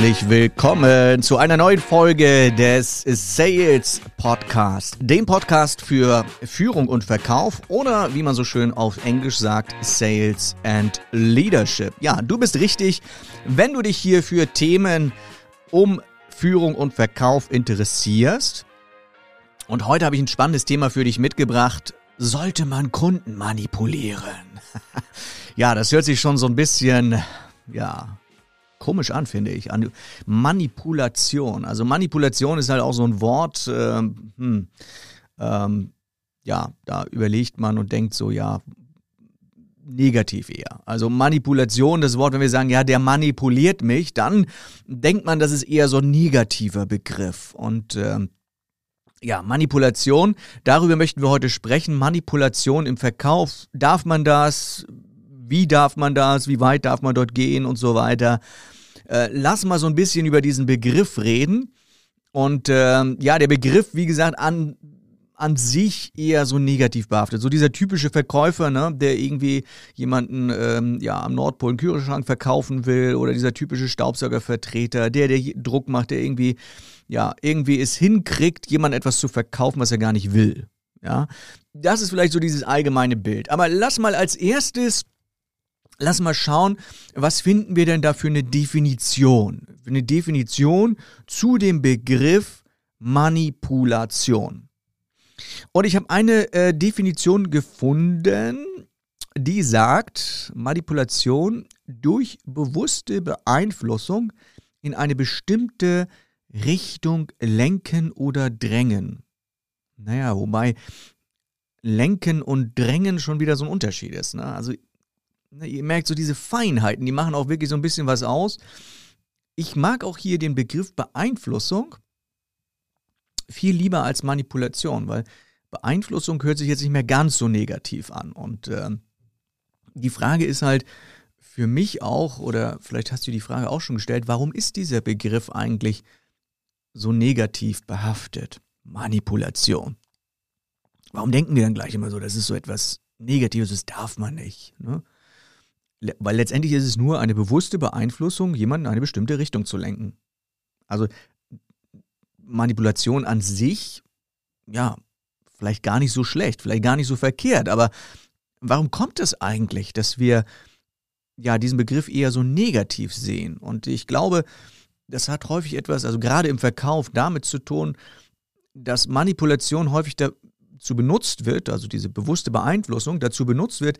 herzlich willkommen zu einer neuen Folge des Sales Podcast, dem Podcast für Führung und Verkauf oder wie man so schön auf Englisch sagt, Sales and Leadership. Ja, du bist richtig, wenn du dich hier für Themen um Führung und Verkauf interessierst. Und heute habe ich ein spannendes Thema für dich mitgebracht. Sollte man Kunden manipulieren? ja, das hört sich schon so ein bisschen, ja, komisch an, finde ich. An Manipulation. Also Manipulation ist halt auch so ein Wort, ähm, hm, ähm, ja, da überlegt man und denkt so, ja, negativ eher. Also Manipulation, das Wort, wenn wir sagen, ja, der manipuliert mich, dann denkt man, das ist eher so ein negativer Begriff. Und ähm, ja, Manipulation, darüber möchten wir heute sprechen. Manipulation im Verkauf, darf man das? Wie darf man das? Wie weit darf man dort gehen und so weiter? Äh, lass mal so ein bisschen über diesen Begriff reden. Und äh, ja, der Begriff, wie gesagt, an, an sich eher so negativ behaftet. So dieser typische Verkäufer, ne, der irgendwie jemanden ähm, ja, am Nordpol einen Kühlschrank verkaufen will oder dieser typische Staubsaugervertreter, der, der Druck macht, der irgendwie, ja, irgendwie es hinkriegt, jemand etwas zu verkaufen, was er gar nicht will. Ja, das ist vielleicht so dieses allgemeine Bild. Aber lass mal als erstes Lass mal schauen, was finden wir denn da für eine Definition? Eine Definition zu dem Begriff Manipulation. Und ich habe eine äh, Definition gefunden, die sagt, Manipulation durch bewusste Beeinflussung in eine bestimmte Richtung lenken oder drängen. Naja, wobei lenken und drängen schon wieder so ein Unterschied ist. Ne? Also Ne, ihr merkt so diese Feinheiten, die machen auch wirklich so ein bisschen was aus. Ich mag auch hier den Begriff Beeinflussung viel lieber als Manipulation, weil Beeinflussung hört sich jetzt nicht mehr ganz so negativ an. Und äh, die Frage ist halt für mich auch, oder vielleicht hast du die Frage auch schon gestellt, warum ist dieser Begriff eigentlich so negativ behaftet? Manipulation. Warum denken wir dann gleich immer so, das ist so etwas Negatives, das darf man nicht? Ne? Weil letztendlich ist es nur eine bewusste Beeinflussung, jemanden in eine bestimmte Richtung zu lenken. Also Manipulation an sich, ja, vielleicht gar nicht so schlecht, vielleicht gar nicht so verkehrt, aber warum kommt es eigentlich, dass wir ja diesen Begriff eher so negativ sehen? Und ich glaube, das hat häufig etwas, also gerade im Verkauf, damit zu tun, dass Manipulation häufig dazu benutzt wird, also diese bewusste Beeinflussung dazu benutzt wird,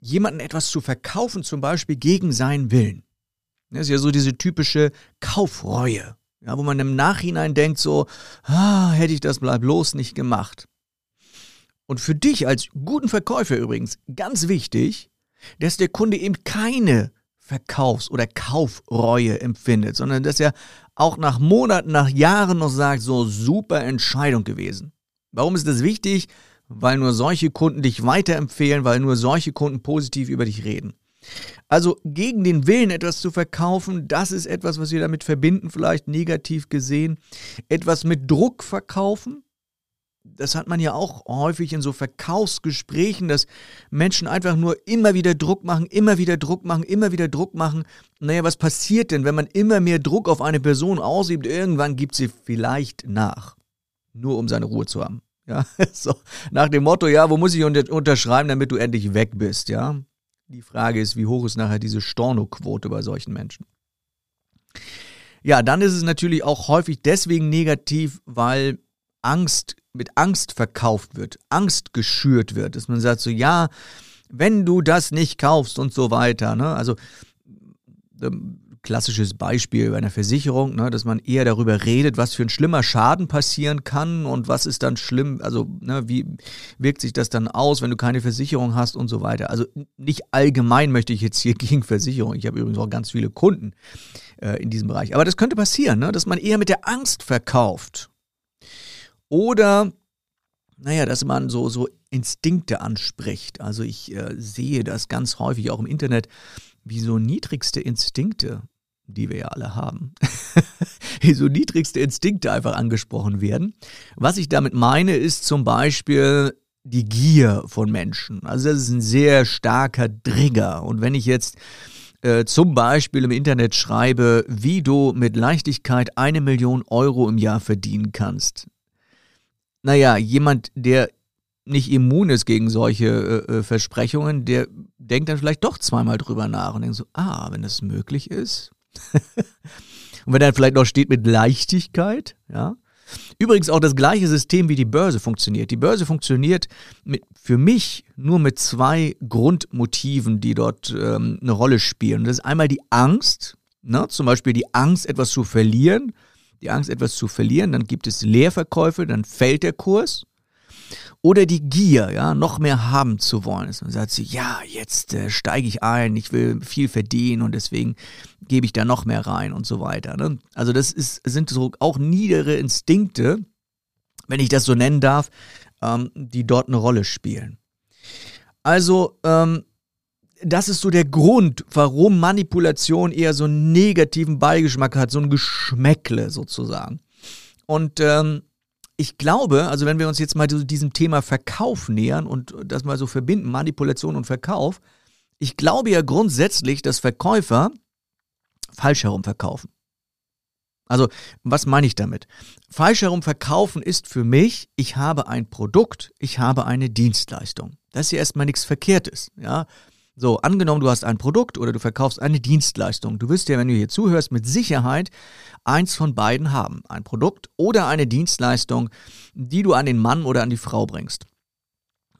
jemanden etwas zu verkaufen, zum Beispiel gegen seinen Willen. Das ist ja so diese typische Kaufreue, ja, wo man im Nachhinein denkt so, ah, hätte ich das bloß nicht gemacht. Und für dich als guten Verkäufer übrigens ganz wichtig, dass der Kunde eben keine Verkaufs- oder Kaufreue empfindet, sondern dass er auch nach Monaten, nach Jahren noch sagt, so super Entscheidung gewesen. Warum ist das wichtig? Weil nur solche Kunden dich weiterempfehlen, weil nur solche Kunden positiv über dich reden. Also gegen den Willen etwas zu verkaufen, das ist etwas, was wir damit verbinden, vielleicht negativ gesehen. Etwas mit Druck verkaufen, das hat man ja auch häufig in so Verkaufsgesprächen, dass Menschen einfach nur immer wieder Druck machen, immer wieder Druck machen, immer wieder Druck machen. Naja, was passiert denn, wenn man immer mehr Druck auf eine Person ausübt? Irgendwann gibt sie vielleicht nach, nur um seine Ruhe zu haben. Ja, so nach dem Motto, ja, wo muss ich unterschreiben, damit du endlich weg bist, ja? Die Frage ist, wie hoch ist nachher diese Stornoquote bei solchen Menschen? Ja, dann ist es natürlich auch häufig deswegen negativ, weil Angst mit Angst verkauft wird, Angst geschürt wird, dass man sagt so, ja, wenn du das nicht kaufst und so weiter, ne? Also ähm, klassisches Beispiel bei einer Versicherung, ne, dass man eher darüber redet, was für ein schlimmer Schaden passieren kann und was ist dann schlimm, also ne, wie wirkt sich das dann aus, wenn du keine Versicherung hast und so weiter. Also nicht allgemein möchte ich jetzt hier gegen Versicherung. Ich habe übrigens auch ganz viele Kunden äh, in diesem Bereich. Aber das könnte passieren, ne, dass man eher mit der Angst verkauft. Oder, naja, dass man so, so Instinkte anspricht. Also ich äh, sehe das ganz häufig auch im Internet, wie so niedrigste Instinkte, die wir ja alle haben, wie so niedrigste Instinkte einfach angesprochen werden. Was ich damit meine, ist zum Beispiel die Gier von Menschen. Also das ist ein sehr starker Trigger. Und wenn ich jetzt äh, zum Beispiel im Internet schreibe, wie du mit Leichtigkeit eine Million Euro im Jahr verdienen kannst. Naja, jemand, der nicht immun ist gegen solche äh, äh, Versprechungen, der denkt dann vielleicht doch zweimal drüber nach und denkt so, ah, wenn das möglich ist. und wenn dann vielleicht noch steht mit Leichtigkeit, ja. Übrigens auch das gleiche System wie die Börse funktioniert. Die Börse funktioniert mit, für mich nur mit zwei Grundmotiven, die dort ähm, eine Rolle spielen. Das ist einmal die Angst, ne? zum Beispiel die Angst, etwas zu verlieren. Die Angst, etwas zu verlieren, dann gibt es Leerverkäufe, dann fällt der Kurs. Oder die Gier, ja, noch mehr haben zu wollen. Man sagt ja, jetzt äh, steige ich ein, ich will viel verdienen und deswegen gebe ich da noch mehr rein und so weiter. Ne? Also das ist, sind so auch niedere Instinkte, wenn ich das so nennen darf, ähm, die dort eine Rolle spielen. Also, ähm, das ist so der Grund, warum Manipulation eher so einen negativen Beigeschmack hat, so ein Geschmäckle sozusagen. Und ähm, ich glaube, also wenn wir uns jetzt mal diesem Thema Verkauf nähern und das mal so verbinden, Manipulation und Verkauf, ich glaube ja grundsätzlich, dass Verkäufer falsch herum verkaufen. Also, was meine ich damit? Falsch herum verkaufen ist für mich, ich habe ein Produkt, ich habe eine Dienstleistung. Das ist ja erstmal nichts Verkehrtes, ja. So, angenommen, du hast ein Produkt oder du verkaufst eine Dienstleistung. Du wirst ja, wenn du hier zuhörst, mit Sicherheit eins von beiden haben. Ein Produkt oder eine Dienstleistung, die du an den Mann oder an die Frau bringst.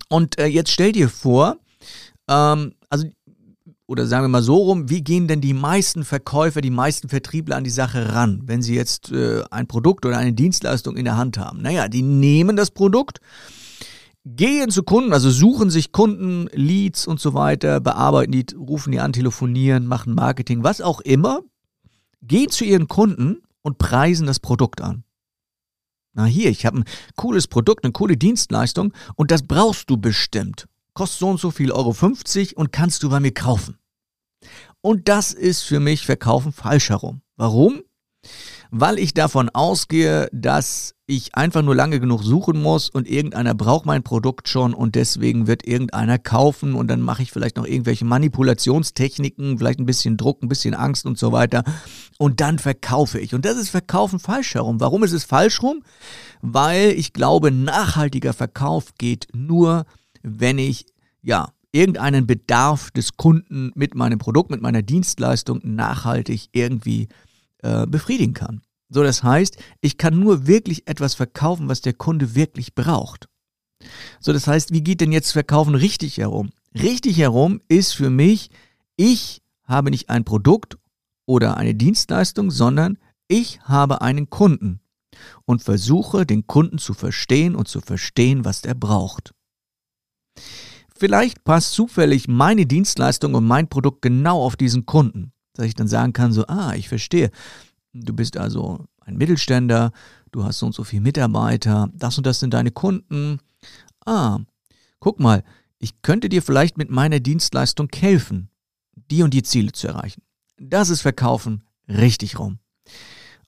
Und äh, jetzt stell dir vor, ähm, also, oder sagen wir mal so rum, wie gehen denn die meisten Verkäufer, die meisten Vertriebler an die Sache ran, wenn sie jetzt äh, ein Produkt oder eine Dienstleistung in der Hand haben? Naja, die nehmen das Produkt gehen zu Kunden, also suchen sich Kunden, Leads und so weiter, bearbeiten die, rufen die an, telefonieren, machen Marketing, was auch immer, gehen zu ihren Kunden und preisen das Produkt an. Na hier, ich habe ein cooles Produkt, eine coole Dienstleistung und das brauchst du bestimmt. Kostet so und so viel Euro 50 und kannst du bei mir kaufen. Und das ist für mich Verkaufen falsch herum. Warum? Weil ich davon ausgehe, dass ich einfach nur lange genug suchen muss und irgendeiner braucht mein Produkt schon und deswegen wird irgendeiner kaufen und dann mache ich vielleicht noch irgendwelche Manipulationstechniken, vielleicht ein bisschen Druck, ein bisschen Angst und so weiter und dann verkaufe ich. Und das ist Verkaufen falsch herum. Warum ist es falsch rum? Weil ich glaube, nachhaltiger Verkauf geht nur, wenn ich, ja, irgendeinen Bedarf des Kunden mit meinem Produkt, mit meiner Dienstleistung nachhaltig irgendwie äh, befriedigen kann. So, das heißt, ich kann nur wirklich etwas verkaufen, was der Kunde wirklich braucht. So, das heißt, wie geht denn jetzt Verkaufen richtig herum? Richtig herum ist für mich, ich habe nicht ein Produkt oder eine Dienstleistung, sondern ich habe einen Kunden und versuche, den Kunden zu verstehen und zu verstehen, was der braucht. Vielleicht passt zufällig meine Dienstleistung und mein Produkt genau auf diesen Kunden dass ich dann sagen kann, so, ah, ich verstehe. Du bist also ein Mittelständler, du hast so und so viele Mitarbeiter, das und das sind deine Kunden. Ah, guck mal, ich könnte dir vielleicht mit meiner Dienstleistung helfen, die und die Ziele zu erreichen. Das ist Verkaufen richtig rum.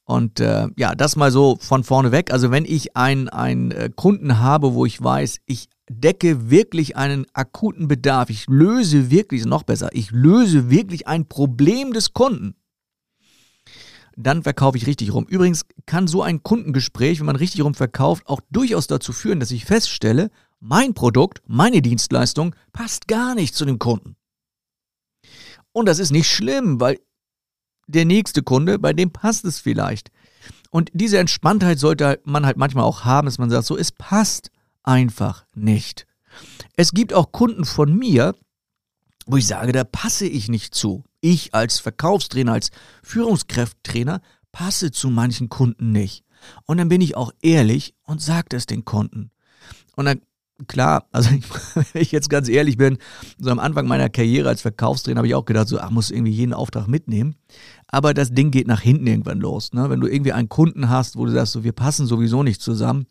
Und äh, ja, das mal so von vorne weg. Also wenn ich einen, äh, Kunden habe, wo ich weiß, ich decke wirklich einen akuten Bedarf, ich löse wirklich, noch besser, ich löse wirklich ein Problem des Kunden, dann verkaufe ich richtig rum. Übrigens kann so ein Kundengespräch, wenn man richtig rum verkauft, auch durchaus dazu führen, dass ich feststelle, mein Produkt, meine Dienstleistung passt gar nicht zu dem Kunden. Und das ist nicht schlimm, weil der nächste Kunde, bei dem passt es vielleicht. Und diese Entspanntheit sollte man halt manchmal auch haben, dass man sagt, so, es passt einfach nicht. Es gibt auch Kunden von mir, wo ich sage, da passe ich nicht zu. Ich als Verkaufstrainer, als Führungskräfttrainer passe zu manchen Kunden nicht. Und dann bin ich auch ehrlich und sage das den Kunden. Und dann klar, also ich, wenn ich jetzt ganz ehrlich bin, so am Anfang meiner Karriere als Verkaufstrainer habe ich auch gedacht, so, ach, muss irgendwie jeden Auftrag mitnehmen. Aber das Ding geht nach hinten irgendwann los. Ne? Wenn du irgendwie einen Kunden hast, wo du sagst, so, wir passen sowieso nicht zusammen,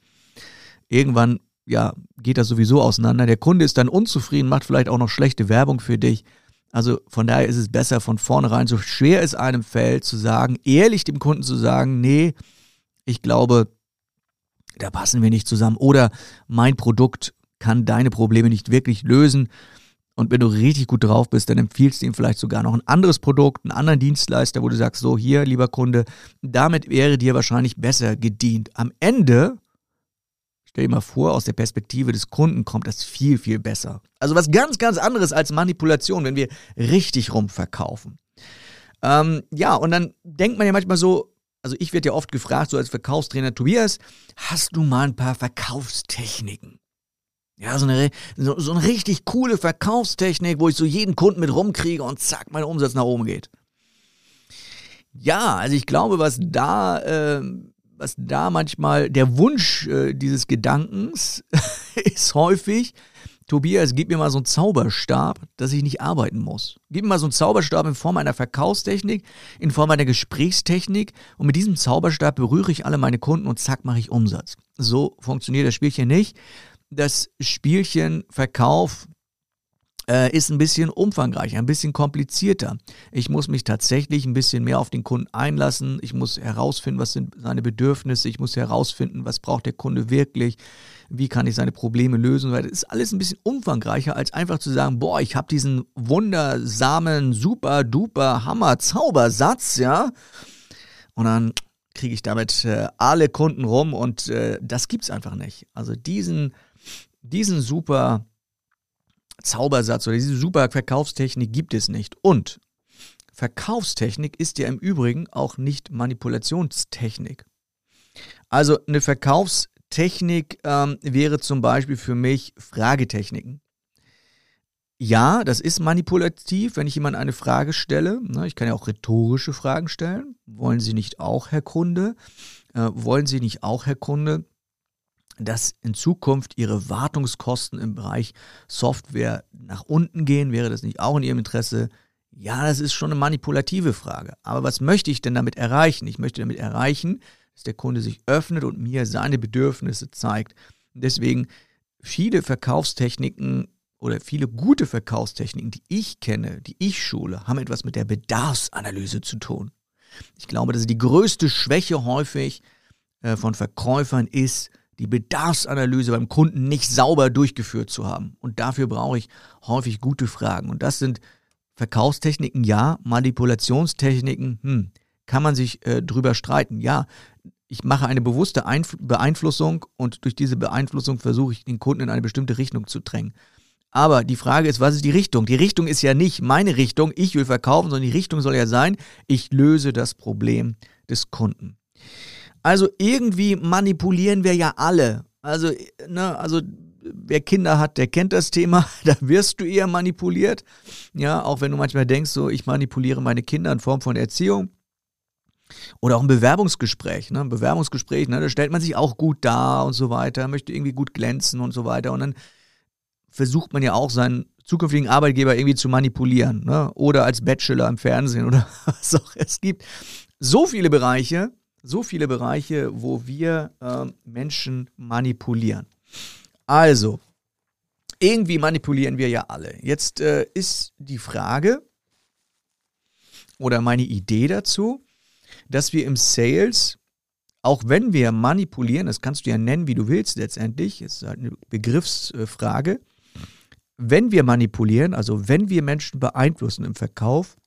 irgendwann, ja, geht das sowieso auseinander. Der Kunde ist dann unzufrieden, macht vielleicht auch noch schlechte Werbung für dich. Also von daher ist es besser von vornherein, so schwer es einem fällt, zu sagen, ehrlich dem Kunden zu sagen, nee, ich glaube, da passen wir nicht zusammen. Oder mein Produkt kann deine Probleme nicht wirklich lösen. Und wenn du richtig gut drauf bist, dann empfiehlst du ihm vielleicht sogar noch ein anderes Produkt, einen anderen Dienstleister, wo du sagst, so hier, lieber Kunde, damit wäre dir wahrscheinlich besser gedient. Am Ende, stell dir mal vor, aus der Perspektive des Kunden kommt das viel, viel besser. Also was ganz, ganz anderes als Manipulation, wenn wir richtig rumverkaufen. Ähm, ja, und dann denkt man ja manchmal so, also ich werde ja oft gefragt, so als Verkaufstrainer, Tobias, hast du mal ein paar Verkaufstechniken? Ja, so eine, so, so eine richtig coole Verkaufstechnik, wo ich so jeden Kunden mit rumkriege und zack, mein Umsatz nach oben geht. Ja, also ich glaube, was da, äh, was da manchmal der Wunsch äh, dieses Gedankens ist häufig, Tobias, gib mir mal so einen Zauberstab, dass ich nicht arbeiten muss. Gib mir mal so einen Zauberstab in Form einer Verkaufstechnik, in Form einer Gesprächstechnik und mit diesem Zauberstab berühre ich alle meine Kunden und zack, mache ich Umsatz. So funktioniert das Spielchen nicht. Das Spielchen Verkauf äh, ist ein bisschen umfangreicher, ein bisschen komplizierter. Ich muss mich tatsächlich ein bisschen mehr auf den Kunden einlassen. Ich muss herausfinden, was sind seine Bedürfnisse. Ich muss herausfinden, was braucht der Kunde wirklich. Wie kann ich seine Probleme lösen? Das ist alles ein bisschen umfangreicher, als einfach zu sagen, boah, ich habe diesen wundersamen, super, duper, Hammer, Zaubersatz, ja. Und dann kriege ich damit äh, alle Kunden rum und äh, das es einfach nicht. Also diesen, diesen super Zaubersatz oder diese super Verkaufstechnik gibt es nicht. Und Verkaufstechnik ist ja im Übrigen auch nicht Manipulationstechnik. Also eine Verkaufstechnik ähm, wäre zum Beispiel für mich Fragetechniken. Ja, das ist manipulativ, wenn ich jemand eine Frage stelle. Ne, ich kann ja auch rhetorische Fragen stellen. Wollen Sie nicht auch, Herr Kunde? Äh, wollen Sie nicht auch, Herr Kunde, dass in Zukunft ihre Wartungskosten im Bereich Software nach unten gehen? Wäre das nicht auch in ihrem Interesse? Ja, das ist schon eine manipulative Frage. Aber was möchte ich denn damit erreichen? Ich möchte damit erreichen, dass der Kunde sich öffnet und mir seine Bedürfnisse zeigt. deswegen viele Verkaufstechniken oder viele gute Verkaufstechniken, die ich kenne, die ich schule, haben etwas mit der Bedarfsanalyse zu tun. Ich glaube, dass die größte Schwäche häufig äh, von Verkäufern ist, die Bedarfsanalyse beim Kunden nicht sauber durchgeführt zu haben. Und dafür brauche ich häufig gute Fragen. Und das sind Verkaufstechniken, ja, Manipulationstechniken, hm, kann man sich äh, drüber streiten. Ja, ich mache eine bewusste Einf Beeinflussung und durch diese Beeinflussung versuche ich den Kunden in eine bestimmte Richtung zu drängen. Aber die Frage ist, was ist die Richtung? Die Richtung ist ja nicht meine Richtung, ich will verkaufen, sondern die Richtung soll ja sein, ich löse das Problem des Kunden. Also irgendwie manipulieren wir ja alle. Also, ne, also wer Kinder hat, der kennt das Thema. Da wirst du eher manipuliert. Ja, auch wenn du manchmal denkst, so ich manipuliere meine Kinder in Form von Erziehung. Oder auch ein Bewerbungsgespräch. Ne? Ein Bewerbungsgespräch, ne? da stellt man sich auch gut dar und so weiter, möchte irgendwie gut glänzen und so weiter. Und dann versucht man ja auch seinen zukünftigen Arbeitgeber irgendwie zu manipulieren. Ne? Oder als Bachelor im Fernsehen oder was auch es gibt. So viele Bereiche, so viele Bereiche, wo wir äh, Menschen manipulieren. Also, irgendwie manipulieren wir ja alle. Jetzt äh, ist die Frage oder meine Idee dazu, dass wir im Sales, auch wenn wir manipulieren, das kannst du ja nennen, wie du willst letztendlich, ist halt eine Begriffsfrage, wenn wir manipulieren, also wenn wir Menschen beeinflussen im Verkauf,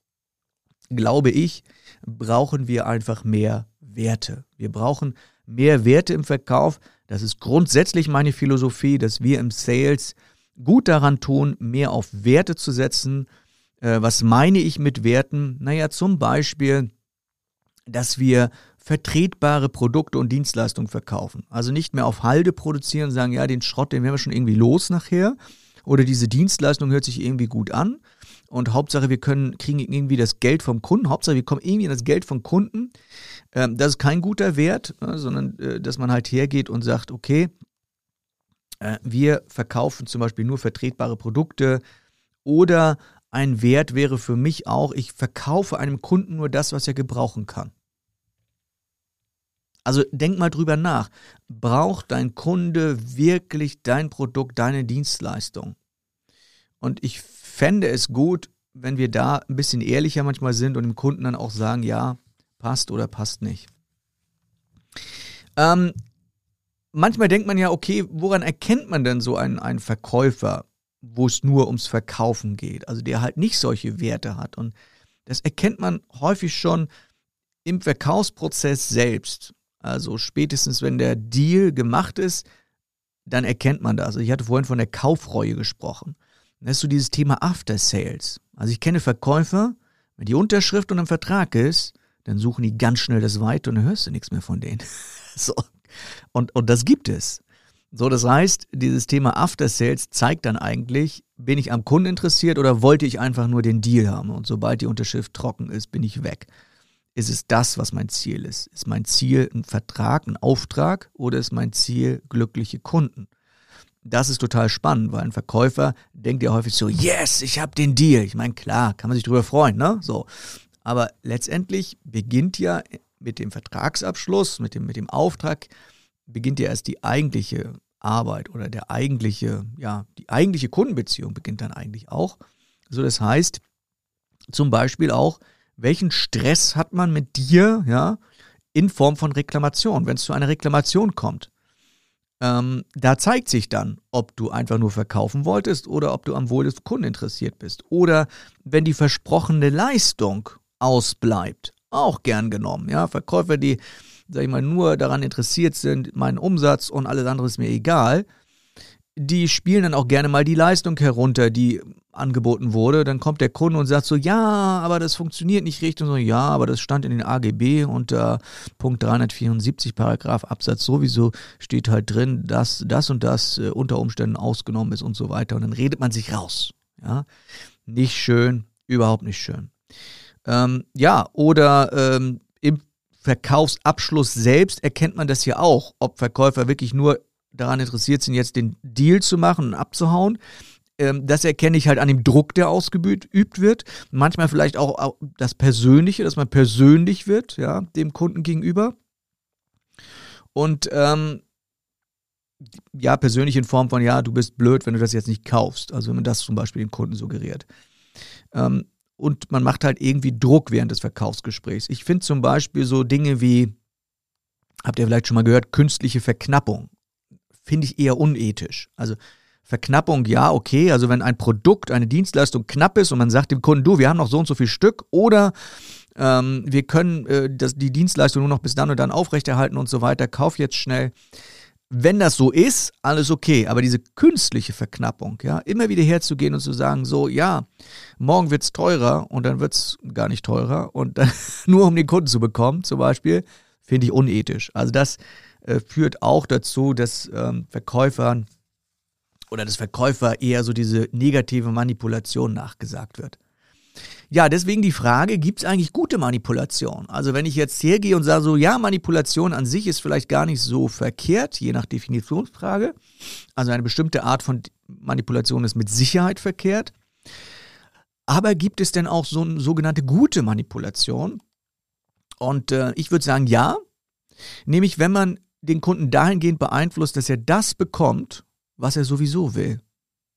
glaube ich, brauchen wir einfach mehr Werte. Wir brauchen mehr Werte im Verkauf. Das ist grundsätzlich meine Philosophie, dass wir im Sales gut daran tun, mehr auf Werte zu setzen. Äh, was meine ich mit Werten? Naja, zum Beispiel, dass wir vertretbare Produkte und Dienstleistungen verkaufen. Also nicht mehr auf Halde produzieren und sagen, ja, den Schrott, den werden wir schon irgendwie los nachher. Oder diese Dienstleistung hört sich irgendwie gut an. Und Hauptsache, wir können, kriegen irgendwie das Geld vom Kunden. Hauptsache, wir kommen irgendwie an das Geld vom Kunden. Ähm, das ist kein guter Wert, ne, sondern äh, dass man halt hergeht und sagt, okay, äh, wir verkaufen zum Beispiel nur vertretbare Produkte. Oder ein Wert wäre für mich auch, ich verkaufe einem Kunden nur das, was er gebrauchen kann. Also denk mal drüber nach. Braucht dein Kunde wirklich dein Produkt, deine Dienstleistung? Und ich fände es gut, wenn wir da ein bisschen ehrlicher manchmal sind und dem Kunden dann auch sagen, ja, passt oder passt nicht. Ähm, manchmal denkt man ja, okay, woran erkennt man denn so einen, einen Verkäufer? wo es nur ums Verkaufen geht, also der halt nicht solche Werte hat. Und das erkennt man häufig schon im Verkaufsprozess selbst. Also spätestens, wenn der Deal gemacht ist, dann erkennt man das. Also ich hatte vorhin von der Kaufreue gesprochen. Das ist so dieses Thema After Sales. Also ich kenne Verkäufer, wenn die Unterschrift und ein Vertrag ist, dann suchen die ganz schnell das Weite und dann hörst du nichts mehr von denen. so. Und, und das gibt es. So, das heißt, dieses Thema After Sales zeigt dann eigentlich, bin ich am Kunden interessiert oder wollte ich einfach nur den Deal haben? Und sobald die Unterschrift trocken ist, bin ich weg. Ist es das, was mein Ziel ist? Ist mein Ziel ein Vertrag, ein Auftrag oder ist mein Ziel glückliche Kunden? Das ist total spannend, weil ein Verkäufer denkt ja häufig so, yes, ich habe den Deal. Ich meine, klar, kann man sich drüber freuen, ne? So. Aber letztendlich beginnt ja mit dem Vertragsabschluss, mit dem, mit dem Auftrag, beginnt ja erst die eigentliche Arbeit oder der eigentliche, ja, die eigentliche Kundenbeziehung beginnt dann eigentlich auch. So, das heißt zum Beispiel auch, welchen Stress hat man mit dir, ja, in Form von Reklamation, wenn es zu einer Reklamation kommt. Ähm, da zeigt sich dann, ob du einfach nur verkaufen wolltest oder ob du am Wohl des Kunden interessiert bist. Oder wenn die versprochene Leistung ausbleibt, auch gern genommen. Ja, Verkäufer, die sag ich mal, nur daran interessiert sind, meinen Umsatz und alles andere ist mir egal, die spielen dann auch gerne mal die Leistung herunter, die angeboten wurde. Dann kommt der Kunde und sagt so, ja, aber das funktioniert nicht richtig. Und so, ja, aber das stand in den AGB unter Punkt 374, Paragraph Absatz sowieso steht halt drin, dass das und das äh, unter Umständen ausgenommen ist und so weiter. Und dann redet man sich raus. Ja, nicht schön, überhaupt nicht schön. Ähm, ja, oder ähm, im Verkaufsabschluss selbst erkennt man das ja auch, ob Verkäufer wirklich nur daran interessiert sind, jetzt den Deal zu machen und abzuhauen. Ähm, das erkenne ich halt an dem Druck, der ausgeübt wird. Manchmal vielleicht auch das Persönliche, dass man persönlich wird, ja, dem Kunden gegenüber. Und ähm, ja, persönlich in Form von, ja, du bist blöd, wenn du das jetzt nicht kaufst. Also wenn man das zum Beispiel den Kunden suggeriert. Ähm, und man macht halt irgendwie Druck während des Verkaufsgesprächs. Ich finde zum Beispiel so Dinge wie, habt ihr vielleicht schon mal gehört, künstliche Verknappung. Finde ich eher unethisch. Also Verknappung, ja, okay. Also wenn ein Produkt, eine Dienstleistung knapp ist und man sagt dem Kunden, du, wir haben noch so und so viel Stück oder ähm, wir können äh, das, die Dienstleistung nur noch bis dann und dann aufrechterhalten und so weiter, kauf jetzt schnell wenn das so ist, alles okay. Aber diese künstliche Verknappung, ja, immer wieder herzugehen und zu sagen, so, ja, morgen wird es teurer und dann wird es gar nicht teurer und dann nur um den Kunden zu bekommen, zum Beispiel, finde ich unethisch. Also das äh, führt auch dazu, dass ähm, Verkäufern oder das Verkäufer eher so diese negative Manipulation nachgesagt wird. Ja, deswegen die Frage, gibt es eigentlich gute Manipulation? Also wenn ich jetzt hergehe und sage so, ja, Manipulation an sich ist vielleicht gar nicht so verkehrt, je nach Definitionsfrage. Also eine bestimmte Art von Manipulation ist mit Sicherheit verkehrt. Aber gibt es denn auch so eine sogenannte gute Manipulation? Und äh, ich würde sagen, ja. Nämlich, wenn man den Kunden dahingehend beeinflusst, dass er das bekommt, was er sowieso will.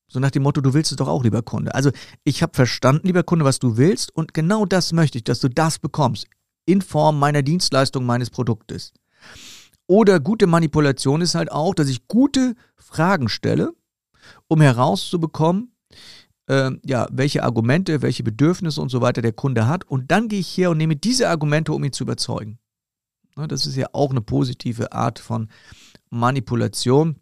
So nach dem Motto, du willst es doch auch, lieber Kunde. Also ich habe verstanden, lieber Kunde, was du willst und genau das möchte ich, dass du das bekommst. In Form meiner Dienstleistung, meines Produktes. Oder gute Manipulation ist halt auch, dass ich gute Fragen stelle, um herauszubekommen, äh, ja, welche Argumente, welche Bedürfnisse und so weiter der Kunde hat. Und dann gehe ich her und nehme diese Argumente, um ihn zu überzeugen. Das ist ja auch eine positive Art von Manipulation.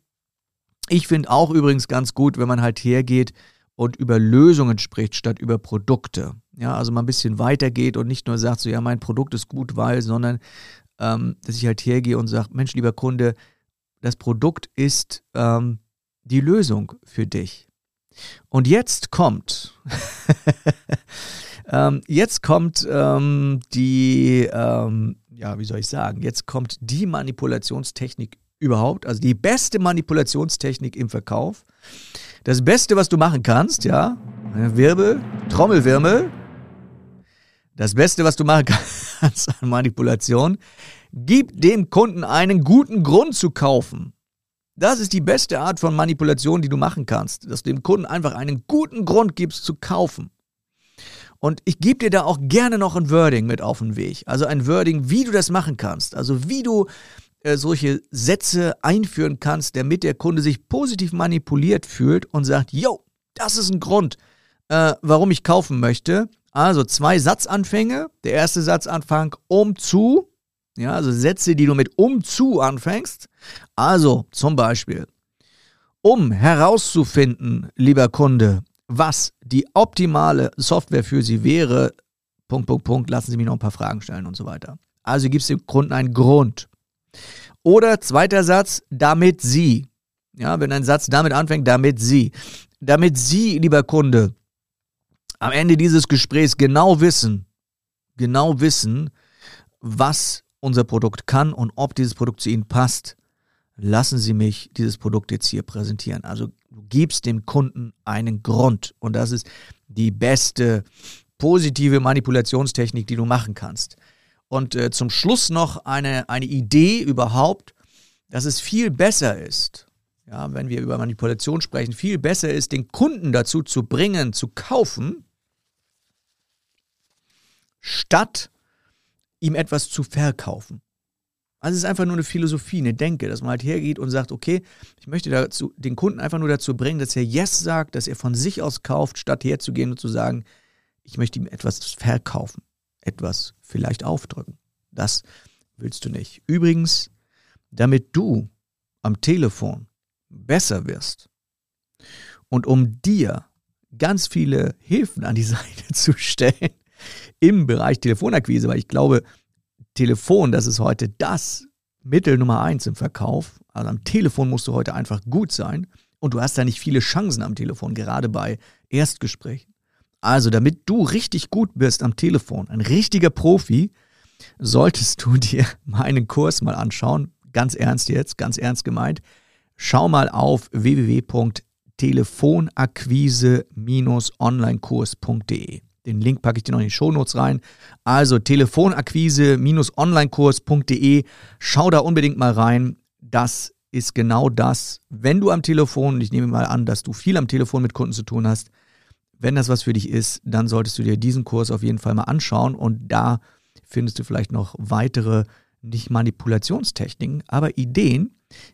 Ich finde auch übrigens ganz gut, wenn man halt hergeht und über Lösungen spricht, statt über Produkte. Ja, also mal ein bisschen weitergeht und nicht nur sagt, so ja, mein Produkt ist gut, weil, sondern ähm, dass ich halt hergehe und sage, Mensch, lieber Kunde, das Produkt ist ähm, die Lösung für dich. Und jetzt kommt, ähm, jetzt kommt ähm, die, ähm, ja, wie soll ich sagen, jetzt kommt die Manipulationstechnik überhaupt. Also die beste Manipulationstechnik im Verkauf. Das Beste, was du machen kannst, ja, Wirbel, Trommelwirbel. Das Beste, was du machen kannst an Manipulation, gib dem Kunden einen guten Grund zu kaufen. Das ist die beste Art von Manipulation, die du machen kannst, dass du dem Kunden einfach einen guten Grund gibst zu kaufen. Und ich gebe dir da auch gerne noch ein Wording mit auf den Weg. Also ein Wording, wie du das machen kannst. Also wie du äh, solche Sätze einführen kannst, damit der Kunde sich positiv manipuliert fühlt und sagt, yo, Das ist ein Grund, äh, warum ich kaufen möchte. Also zwei Satzanfänge. Der erste Satzanfang um zu. Ja, also Sätze, die du mit um zu anfängst. Also zum Beispiel, um herauszufinden, lieber Kunde, was die optimale Software für Sie wäre, Punkt, Punkt, Punkt, lassen Sie mich noch ein paar Fragen stellen und so weiter. Also gibst dem Kunden einen Grund. Oder zweiter Satz, damit Sie. Ja, wenn ein Satz damit anfängt, damit Sie. Damit Sie, lieber Kunde, am Ende dieses Gesprächs genau wissen, genau wissen, was unser Produkt kann und ob dieses Produkt zu Ihnen passt, lassen Sie mich dieses Produkt jetzt hier präsentieren. Also du gibst dem Kunden einen Grund und das ist die beste positive Manipulationstechnik, die du machen kannst. Und äh, zum Schluss noch eine, eine Idee überhaupt, dass es viel besser ist, ja, wenn wir über Manipulation sprechen, viel besser ist, den Kunden dazu zu bringen, zu kaufen, statt ihm etwas zu verkaufen. Also es ist einfach nur eine Philosophie, eine Denke, dass man halt hergeht und sagt, okay, ich möchte dazu, den Kunden einfach nur dazu bringen, dass er Yes sagt, dass er von sich aus kauft, statt herzugehen und zu sagen, ich möchte ihm etwas verkaufen, etwas vielleicht aufdrücken. Das willst du nicht. Übrigens, damit du am Telefon besser wirst und um dir ganz viele Hilfen an die Seite zu stellen im Bereich Telefonakquise, weil ich glaube, Telefon, das ist heute das Mittel Nummer eins im Verkauf. Also am Telefon musst du heute einfach gut sein und du hast da nicht viele Chancen am Telefon, gerade bei Erstgesprächen. Also, damit du richtig gut bist am Telefon, ein richtiger Profi, solltest du dir meinen Kurs mal anschauen. Ganz ernst jetzt, ganz ernst gemeint. Schau mal auf www.telefonakquise-onlinekurs.de. Den Link packe ich dir noch in die Shownotes rein. Also telefonakquise-onlinekurs.de. Schau da unbedingt mal rein. Das ist genau das. Wenn du am Telefon, ich nehme mal an, dass du viel am Telefon mit Kunden zu tun hast, wenn das was für dich ist, dann solltest du dir diesen Kurs auf jeden Fall mal anschauen und da findest du vielleicht noch weitere, nicht Manipulationstechniken, aber Ideen,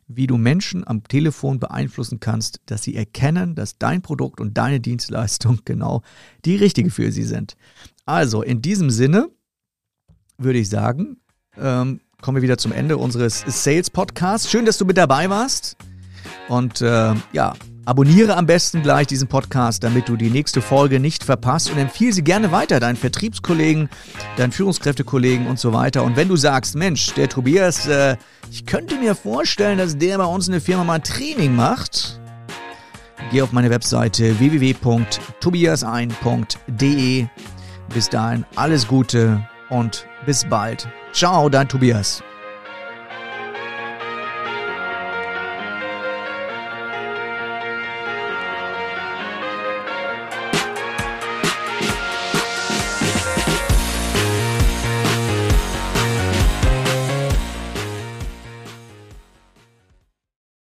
wie du Menschen am Telefon beeinflussen kannst, dass sie erkennen, dass dein Produkt und deine Dienstleistung genau die richtige für sie sind. Also in diesem Sinne würde ich sagen, ähm, kommen wir wieder zum Ende unseres Sales Podcasts. Schön, dass du mit dabei warst. Und äh, ja, Abonniere am besten gleich diesen Podcast, damit du die nächste Folge nicht verpasst und empfehle sie gerne weiter deinen Vertriebskollegen, deinen Führungskräftekollegen und so weiter. Und wenn du sagst, Mensch, der Tobias, äh, ich könnte mir vorstellen, dass der bei uns in der Firma mal ein Training macht, geh auf meine Webseite www.tobiasein.de. Bis dahin alles Gute und bis bald. Ciao, dein Tobias.